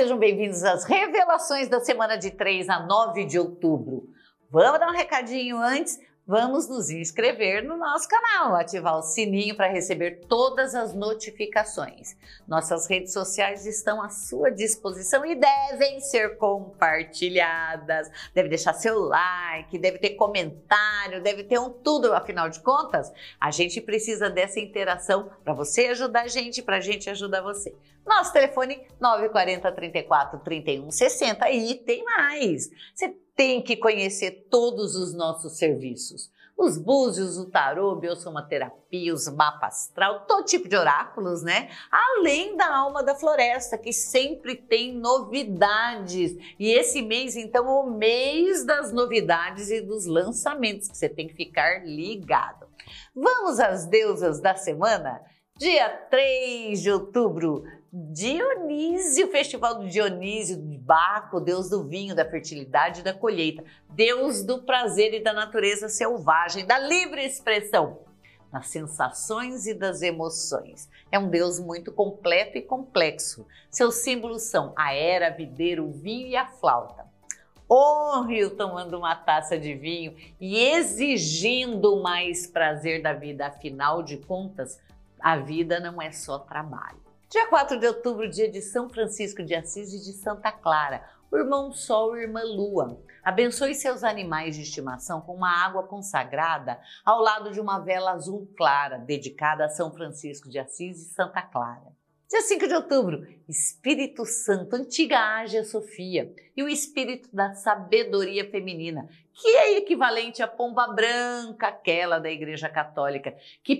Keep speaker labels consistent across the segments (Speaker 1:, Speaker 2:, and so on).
Speaker 1: sejam bem-vindos às revelações da semana de 3 a 9 de outubro. Vamos dar um recadinho antes? Vamos nos inscrever no nosso canal, ativar o sininho para receber todas as notificações. Nossas redes sociais estão à sua disposição e devem ser compartilhadas. Deve deixar seu like, deve ter comentário, deve ter um tudo, afinal de contas, a gente precisa dessa interação para você ajudar a gente, para a gente ajudar você. Nosso telefone 940 34 31 60 e tem mais. Você tem que conhecer todos os nossos serviços. Os búzios, o tarô, biosomaterapia, os mapas astral, todo tipo de oráculos, né? Além da alma da floresta, que sempre tem novidades. E esse mês, então, é o mês das novidades e dos lançamentos, que você tem que ficar ligado. Vamos às deusas da semana? Dia 3 de outubro, Dionísio, Festival do Dionísio, de Baco, deus do vinho, da fertilidade e da colheita, deus do prazer e da natureza selvagem, da livre expressão, das sensações e das emoções. É um deus muito completo e complexo. Seus símbolos são a era, a videira, o vinho e a flauta. Honre-o tomando uma taça de vinho e exigindo mais prazer da vida, afinal de contas, a vida não é só trabalho. Dia 4 de outubro, dia de São Francisco de Assis e de Santa Clara, o irmão Sol e irmã Lua. Abençoe seus animais de estimação com uma água consagrada ao lado de uma vela azul clara, dedicada a São Francisco de Assis e Santa Clara. Dia 5 de outubro, Espírito Santo, antiga Ágia Sofia, e o Espírito da Sabedoria Feminina, que é equivalente à pomba branca, aquela da Igreja Católica, que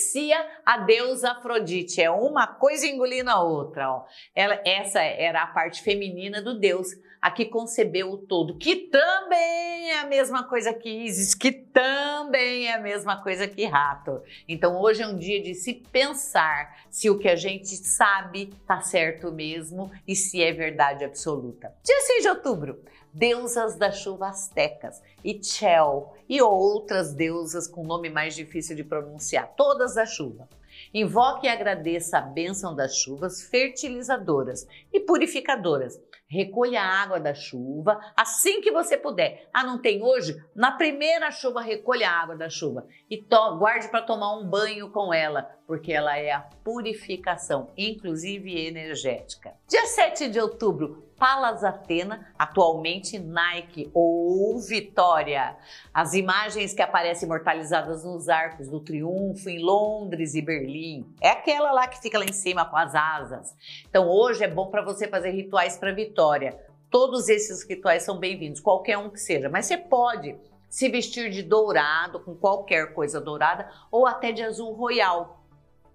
Speaker 1: pertencia a Deus Afrodite. É uma coisa engolindo a outra. Ó. Ela, essa era a parte feminina do Deus a que concebeu o todo, que também é a mesma coisa que Isis, que também é a mesma coisa que rato. Então hoje é um dia de se pensar se o que a gente sabe está certo mesmo e se é verdade absoluta. Dia 6 de outubro, deusas da chuva astecas, Ichel e outras deusas com nome mais difícil de pronunciar, todas da chuva. Invoque e agradeça a bênção das chuvas fertilizadoras e purificadoras recolha a água da chuva assim que você puder. Ah, não tem hoje? Na primeira chuva, recolha a água da chuva e guarde para tomar um banho com ela, porque ela é a purificação, inclusive energética. Dia 7 de outubro, Palas Atena, atualmente Nike ou Vitória. As imagens que aparecem imortalizadas nos arcos do triunfo em Londres e Berlim. É aquela lá que fica lá em cima com as asas. Então hoje é bom para você fazer rituais para vitória. Todos esses rituais são bem-vindos, qualquer um que seja, mas você pode se vestir de dourado, com qualquer coisa dourada, ou até de azul royal,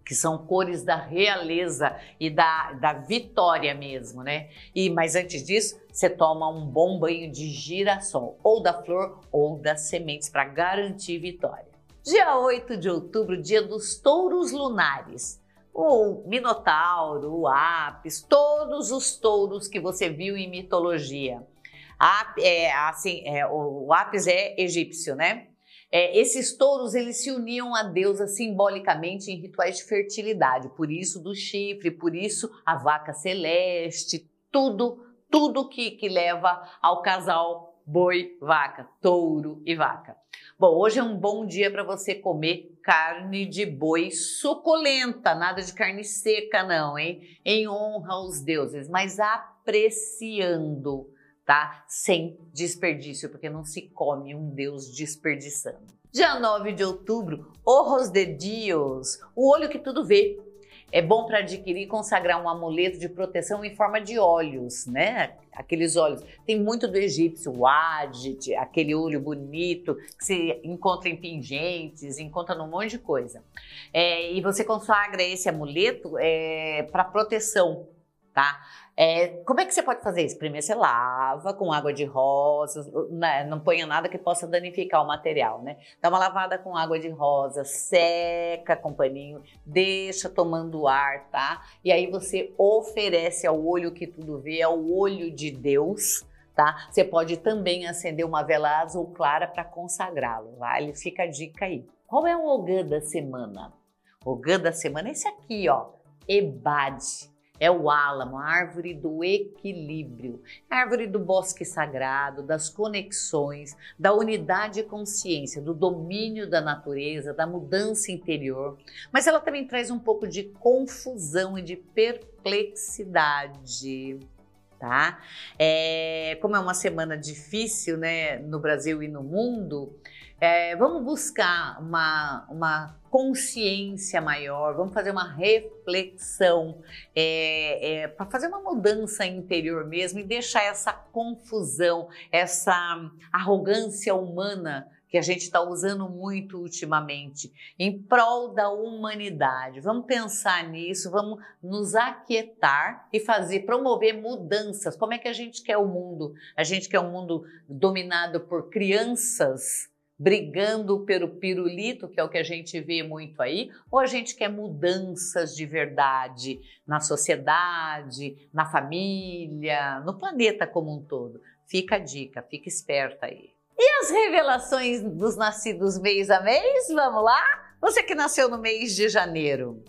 Speaker 1: que são cores da realeza e da, da vitória mesmo, né? E mas antes disso, você toma um bom banho de girassol, ou da flor ou das sementes para garantir vitória. Dia 8 de outubro, dia dos touros lunares. O Minotauro, o Apis, todos os touros que você viu em mitologia. A, é, assim, é, o, o Apis é egípcio, né? É, esses touros eles se uniam a deusa simbolicamente em rituais de fertilidade, por isso do chifre, por isso a vaca celeste, tudo, tudo que, que leva ao casal boi, vaca, touro e vaca. Bom, hoje é um bom dia para você comer carne de boi suculenta, nada de carne seca não, hein? Em honra aos deuses, mas apreciando tá? Sem desperdício, porque não se come um Deus desperdiçando. Dia 9 de outubro, Ojos de Dios, o olho que tudo vê. É bom para adquirir e consagrar um amuleto de proteção em forma de olhos, né? Aqueles olhos. Tem muito do egípcio, o Adit, aquele olho bonito que se encontra em pingentes, encontra num monte de coisa. É, e você consagra esse amuleto é, para proteção, tá? É, como é que você pode fazer isso? Primeiro você lava com água de rosas, né? não ponha nada que possa danificar o material, né? Dá uma lavada com água de rosa, seca com paninho, deixa tomando ar, tá? E aí você oferece ao olho que tudo vê, ao olho de Deus, tá? Você pode também acender uma vela azul clara para consagrá-lo, vale? Fica a dica aí. Qual é o Ogã da semana? Ogã da semana é esse aqui, ó, Ebade é o álamo, a árvore do equilíbrio, a árvore do bosque sagrado, das conexões, da unidade de consciência, do domínio da natureza, da mudança interior. Mas ela também traz um pouco de confusão e de perplexidade. Tá? É, como é uma semana difícil né, no Brasil e no mundo, é, vamos buscar uma, uma consciência maior, vamos fazer uma reflexão é, é, para fazer uma mudança interior mesmo e deixar essa confusão, essa arrogância humana que a gente está usando muito ultimamente, em prol da humanidade. Vamos pensar nisso, vamos nos aquietar e fazer, promover mudanças. Como é que a gente quer o mundo? A gente quer um mundo dominado por crianças brigando pelo pirulito, que é o que a gente vê muito aí, ou a gente quer mudanças de verdade na sociedade, na família, no planeta como um todo? Fica a dica, fica esperta aí. E as revelações dos nascidos mês a mês? Vamos lá? Você que nasceu no mês de janeiro,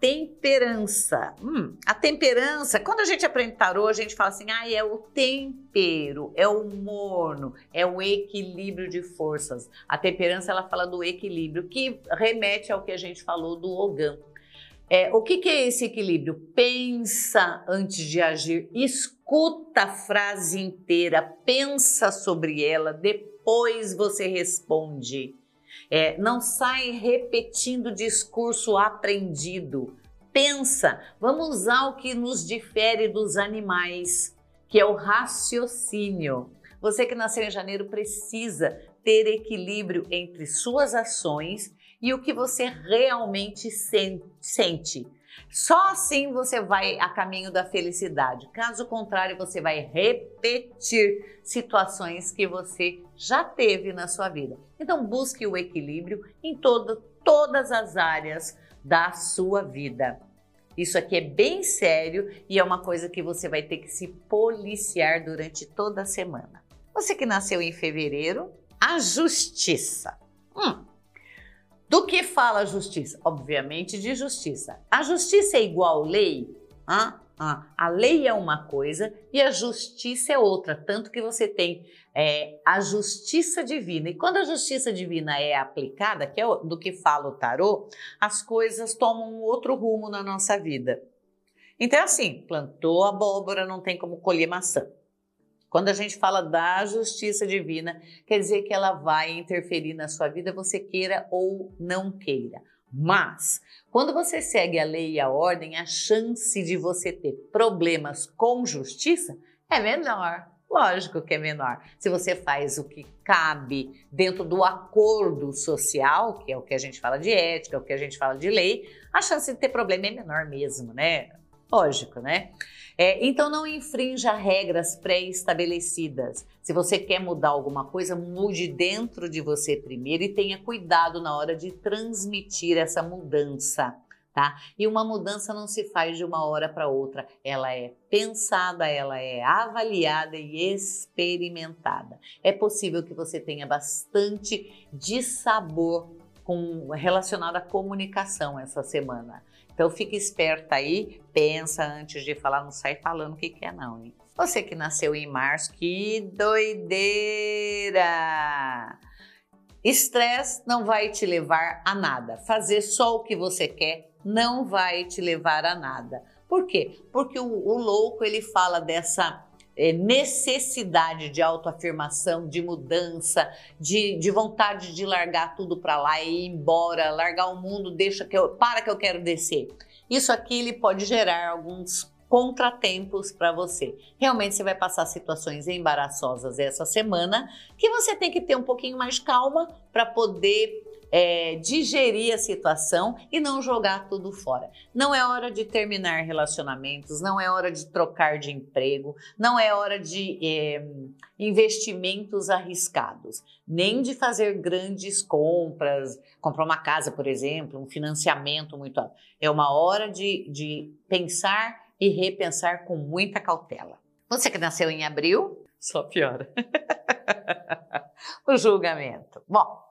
Speaker 1: temperança. Hum, a temperança, quando a gente aprende tarô, a gente fala assim: ah, é o tempero, é o morno, é o equilíbrio de forças. A temperança ela fala do equilíbrio, que remete ao que a gente falou do Ogã. É, o que, que é esse equilíbrio? Pensa antes de agir, escuta a frase inteira, pensa sobre ela, depois você responde. É, não sai repetindo discurso aprendido. Pensa, vamos usar o que nos difere dos animais, que é o raciocínio. Você que nasceu em janeiro precisa ter equilíbrio entre suas ações e o que você realmente sente. Só assim você vai a caminho da felicidade. Caso contrário, você vai repetir situações que você já teve na sua vida. Então, busque o equilíbrio em todo, todas as áreas da sua vida. Isso aqui é bem sério e é uma coisa que você vai ter que se policiar durante toda a semana. Você que nasceu em fevereiro, a justiça. Hum, do que fala a justiça? Obviamente de justiça. A justiça é igual lei? Ah, ah, a lei é uma coisa e a justiça é outra, tanto que você tem é, a justiça divina. E quando a justiça divina é aplicada, que é do que fala o tarô, as coisas tomam um outro rumo na nossa vida. Então, é assim, plantou abóbora, não tem como colher maçã. Quando a gente fala da justiça divina, quer dizer que ela vai interferir na sua vida, você queira ou não queira. Mas, quando você segue a lei e a ordem, a chance de você ter problemas com justiça é menor. Lógico que é menor. Se você faz o que cabe dentro do acordo social, que é o que a gente fala de ética, o que a gente fala de lei, a chance de ter problema é menor mesmo, né? Lógico, né? É, então não infrinja regras pré-estabelecidas. Se você quer mudar alguma coisa, mude dentro de você primeiro e tenha cuidado na hora de transmitir essa mudança. Tá? E uma mudança não se faz de uma hora para outra, ela é pensada, ela é avaliada e experimentada. É possível que você tenha bastante dissabor com relacionado à comunicação essa semana. Então fique esperta aí, pensa antes de falar, não sai falando o que quer não, hein? Você que nasceu em março, que doideira! Estresse não vai te levar a nada. Fazer só o que você quer não vai te levar a nada. Por quê? Porque o, o louco ele fala dessa é, necessidade de autoafirmação, de mudança, de, de vontade de largar tudo para lá e ir embora, largar o mundo, deixa que eu, para que eu quero descer. Isso aqui ele pode gerar alguns contratempos para você. Realmente você vai passar situações embaraçosas essa semana que você tem que ter um pouquinho mais calma para poder é, digerir a situação e não jogar tudo fora. Não é hora de terminar relacionamentos, não é hora de trocar de emprego, não é hora de é, investimentos arriscados, nem de fazer grandes compras, comprar uma casa, por exemplo, um financiamento muito alto. É uma hora de, de pensar e repensar com muita cautela. Você que nasceu em abril, só piora. o julgamento. Bom,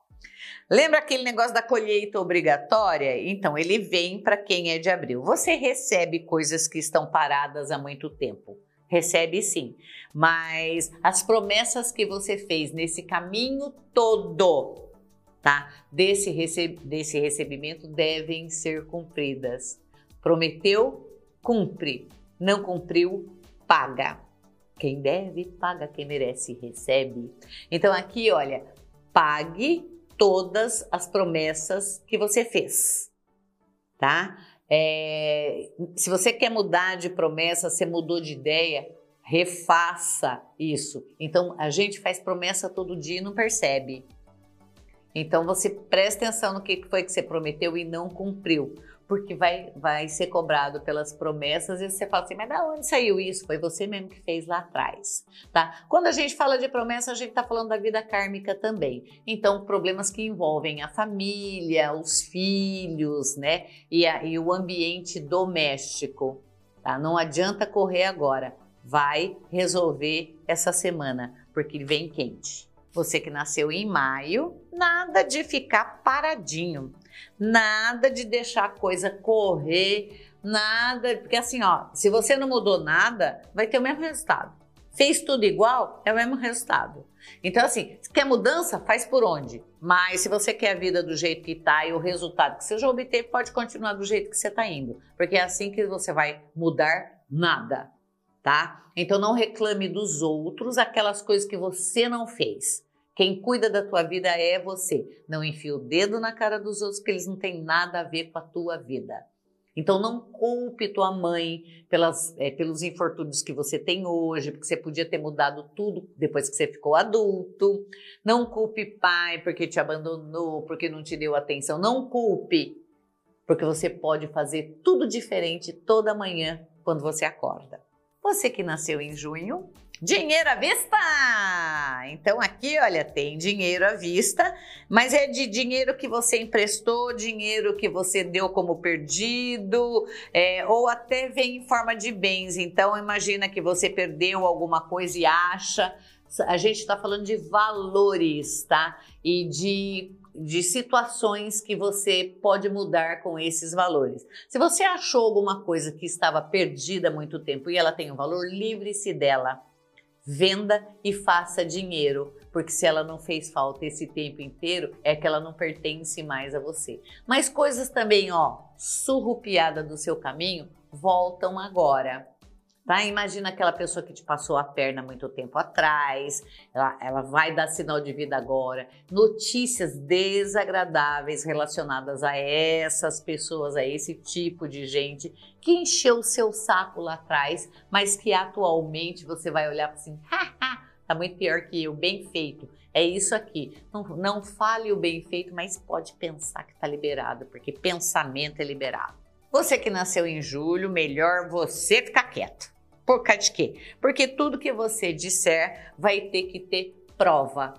Speaker 1: Lembra aquele negócio da colheita obrigatória? Então, ele vem para quem é de abril. Você recebe coisas que estão paradas há muito tempo. Recebe sim, mas as promessas que você fez nesse caminho todo, tá? Desse, receb desse recebimento devem ser cumpridas. Prometeu, cumpre. Não cumpriu, paga. Quem deve, paga. Quem merece, recebe. Então aqui, olha, pague todas as promessas que você fez, tá? É, se você quer mudar de promessa, você mudou de ideia, refaça isso. Então, a gente faz promessa todo dia e não percebe. Então, você presta atenção no que foi que você prometeu e não cumpriu porque vai, vai ser cobrado pelas promessas e você fala assim, mas da onde saiu isso? Foi você mesmo que fez lá atrás, tá? Quando a gente fala de promessa, a gente está falando da vida kármica também. Então, problemas que envolvem a família, os filhos, né? E, a, e o ambiente doméstico, tá? Não adianta correr agora, vai resolver essa semana, porque vem quente. Você que nasceu em maio, nada de ficar paradinho. Nada de deixar a coisa correr, nada, porque assim, ó, se você não mudou nada, vai ter o mesmo resultado. Fez tudo igual, é o mesmo resultado. Então, assim, quer mudança, faz por onde? Mas se você quer a vida do jeito que está e o resultado que você já obteve, pode continuar do jeito que você está indo. Porque é assim que você vai mudar nada, tá? Então não reclame dos outros aquelas coisas que você não fez. Quem cuida da tua vida é você. Não enfia o dedo na cara dos outros, que eles não têm nada a ver com a tua vida. Então não culpe tua mãe pelas, é, pelos infortúnios que você tem hoje, porque você podia ter mudado tudo depois que você ficou adulto. Não culpe pai porque te abandonou, porque não te deu atenção. Não culpe, porque você pode fazer tudo diferente toda manhã quando você acorda. Você que nasceu em junho, Dinheiro à vista! Então aqui, olha, tem dinheiro à vista, mas é de dinheiro que você emprestou, dinheiro que você deu como perdido, é, ou até vem em forma de bens. Então imagina que você perdeu alguma coisa e acha. A gente está falando de valores, tá? E de de situações que você pode mudar com esses valores. Se você achou alguma coisa que estava perdida há muito tempo e ela tem um valor, livre-se dela venda e faça dinheiro, porque se ela não fez falta esse tempo inteiro, é que ela não pertence mais a você. Mas coisas também, ó, surrupiada do seu caminho, voltam agora. Tá? Imagina aquela pessoa que te passou a perna muito tempo atrás, ela, ela vai dar sinal de vida agora. Notícias desagradáveis relacionadas a essas pessoas, a esse tipo de gente que encheu o seu saco lá atrás, mas que atualmente você vai olhar assim, haha, tá muito pior que eu, bem feito. É isso aqui. Não, não fale o bem feito, mas pode pensar que está liberado, porque pensamento é liberado. Você que nasceu em julho, melhor você ficar quieto. Por causa de quê? Porque tudo que você disser vai ter que ter prova.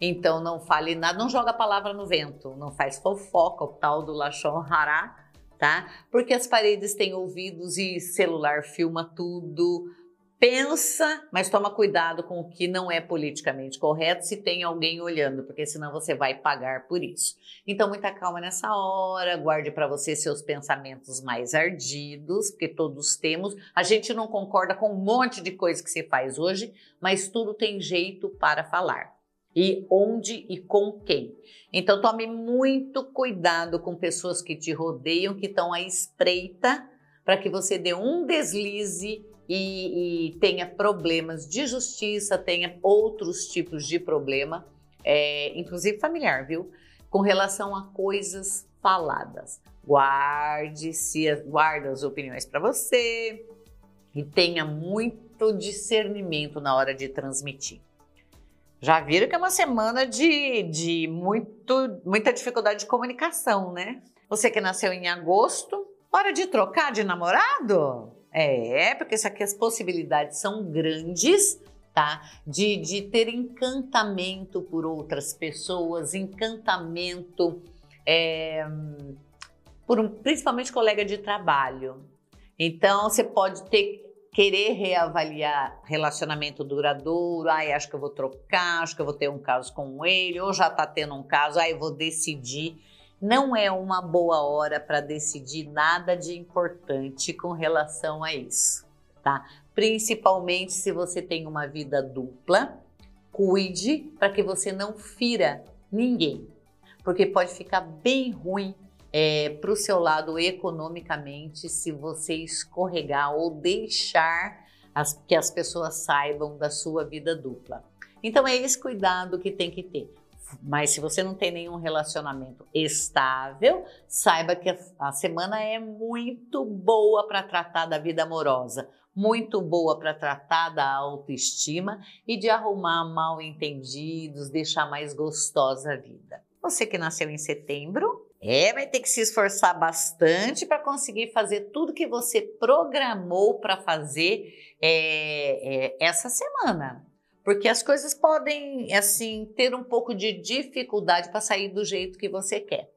Speaker 1: Então não fale nada, não joga a palavra no vento, não faz fofoca, o tal do Lachon Hará, tá? Porque as paredes têm ouvidos e celular filma tudo, pensa, mas toma cuidado com o que não é politicamente correto se tem alguém olhando, porque senão você vai pagar por isso. Então, muita calma nessa hora, guarde para você seus pensamentos mais ardidos, porque todos temos. A gente não concorda com um monte de coisa que você faz hoje, mas tudo tem jeito para falar. E onde e com quem. Então, tome muito cuidado com pessoas que te rodeiam, que estão à espreita, para que você dê um deslize e, e tenha problemas de justiça, tenha outros tipos de problema, é, inclusive familiar, viu? Com relação a coisas faladas. Guarde, se guarda as opiniões para você e tenha muito discernimento na hora de transmitir. Já viram que é uma semana de, de muito, muita dificuldade de comunicação, né? Você que nasceu em agosto, hora de trocar de namorado? É, porque isso aqui as possibilidades são grandes, tá? De, de ter encantamento por outras pessoas, encantamento é, por um, principalmente colega de trabalho. Então você pode ter querer reavaliar relacionamento duradouro, ai, acho que eu vou trocar, acho que eu vou ter um caso com ele, ou já tá tendo um caso, ai, eu vou decidir. Não é uma boa hora para decidir nada de importante com relação a isso, tá? Principalmente se você tem uma vida dupla, cuide para que você não fira ninguém, porque pode ficar bem ruim é, para o seu lado economicamente se você escorregar ou deixar as, que as pessoas saibam da sua vida dupla. Então é esse cuidado que tem que ter. Mas se você não tem nenhum relacionamento estável, saiba que a, semana é muito boa para tratar da vida amorosa, muito boa para tratar da autoestima e de arrumar mal entendidos, deixar mais gostosa a vida. Você que nasceu em setembro, é, vai ter que se esforçar bastante para conseguir fazer tudo que você programou para fazer é, é, essa semana. Porque as coisas podem, assim, ter um pouco de dificuldade para sair do jeito que você quer.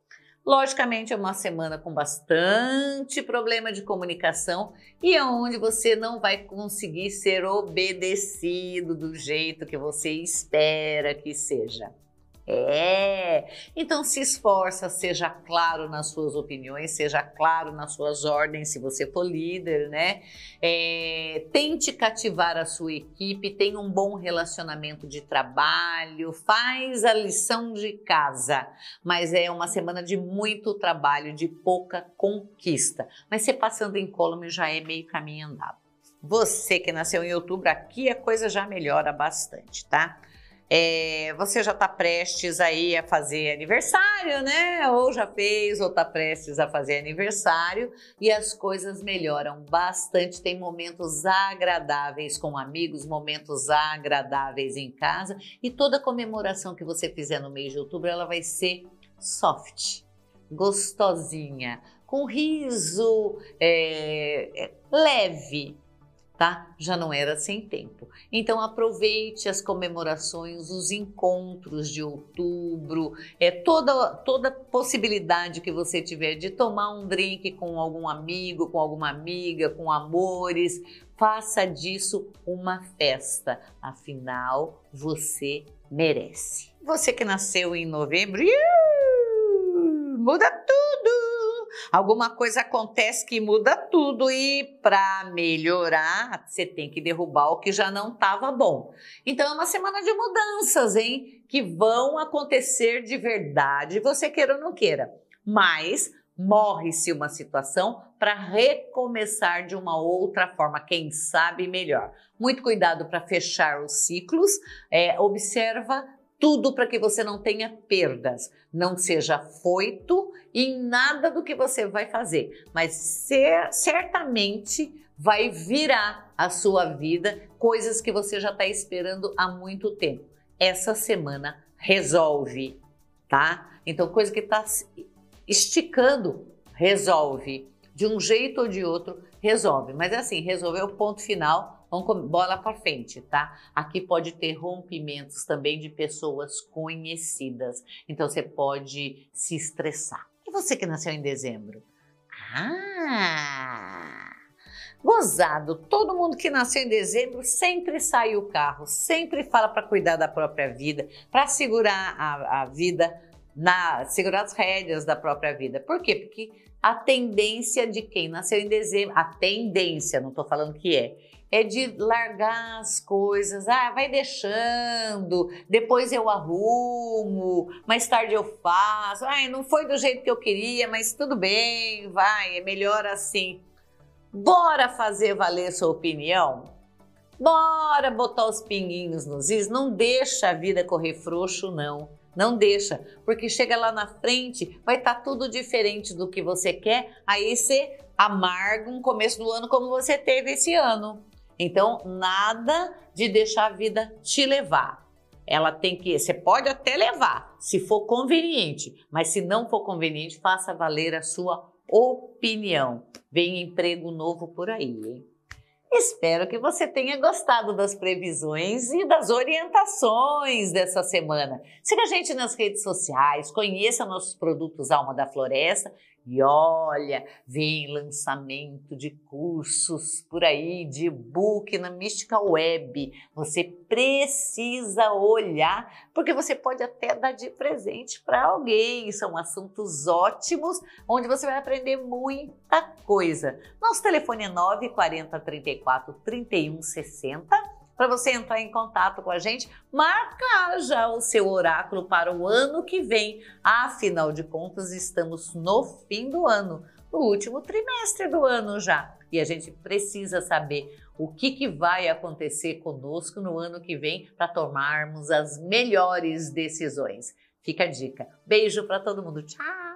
Speaker 1: Logicamente, é uma semana com bastante problema de comunicação e é onde você não vai conseguir ser obedecido do jeito que você espera que seja. É. Então se esforça, seja claro nas suas opiniões, seja claro nas suas ordens, se você for líder, né? É, tente cativar a sua equipe, tenha um bom relacionamento de trabalho, faz a lição de casa. Mas é uma semana de muito trabalho, de pouca conquista. Mas você passando em column já é meio caminho andado. Você que nasceu em outubro, aqui a coisa já melhora bastante, tá? É, você já está prestes aí a fazer aniversário, né? Ou já fez, ou está prestes a fazer aniversário e as coisas melhoram bastante. Tem momentos agradáveis com amigos, momentos agradáveis em casa e toda comemoração que você fizer no mês de outubro, ela vai ser soft, gostosinha, com riso é, é leve, tá? Já não era sem tempo. Então aproveite as comemorações, os encontros de outubro, é toda toda possibilidade que você tiver de tomar um drink com algum amigo, com alguma amiga, com amores, faça disso uma festa. Afinal, você merece. Você que nasceu em novembro, muda tudo alguma coisa acontece que muda tudo e para melhorar, você tem que derrubar o que já não estava bom. Então é uma semana de mudanças, hein? Que vão acontecer de verdade, você queira ou não queira. Mas morre-se uma situação para recomeçar de uma outra forma, quem sabe melhor. Muito cuidado para fechar os ciclos, é, observa tudo para que você não tenha perdas, não seja foito em nada do que você vai fazer, mas ser, certamente vai virar a sua vida coisas que você já está esperando há muito tempo. Essa semana resolve, tá? Então, coisa que está esticando, resolve. De um jeito ou de outro, resolve. Mas é assim, resolver o ponto final Vamos bola para frente, tá? Aqui pode ter rompimentos também de pessoas conhecidas. Então você pode se estressar. E você que nasceu em dezembro? Ah! Gozado, todo mundo que nasceu em dezembro sempre sai o carro, sempre fala para cuidar da própria vida, para segurar a, a vida, na, segurar as rédeas da própria vida. Por quê? Porque a tendência de quem nasceu em dezembro, a tendência, não estou falando que é, é de largar as coisas, ah, vai deixando, depois eu arrumo, mais tarde eu faço, ah, não foi do jeito que eu queria, mas tudo bem, vai, é melhor assim. Bora fazer valer sua opinião? Bora botar os pinguinhos nos is, não deixa a vida correr frouxo, não. Não deixa, porque chega lá na frente, vai estar tá tudo diferente do que você quer, aí você amarga um começo do ano como você teve esse ano. Então, nada de deixar a vida te levar. Ela tem que, você pode até levar, se for conveniente, mas se não for conveniente, faça valer a sua opinião. Vem emprego novo por aí, hein? Espero que você tenha gostado das previsões e das orientações dessa semana. Siga a gente nas redes sociais, conheça nossos produtos Alma da Floresta E olha, vem lançamento de cursos por aí, de e-book na Mystical Web. Você precisa olhar, porque você pode até dar de presente para alguém. São assuntos ótimos, onde você vai aprender muita coisa. Nosso telefone é 940 34 31 60 para você entrar em contato com a gente, marcar já o seu oráculo para o ano que vem. Afinal de contas, estamos no fim do ano, no último trimestre do ano já. E a gente precisa saber o que, que vai acontecer conosco no ano que vem para tomarmos as melhores decisões. Fica a dica. Beijo para todo mundo. Tchau!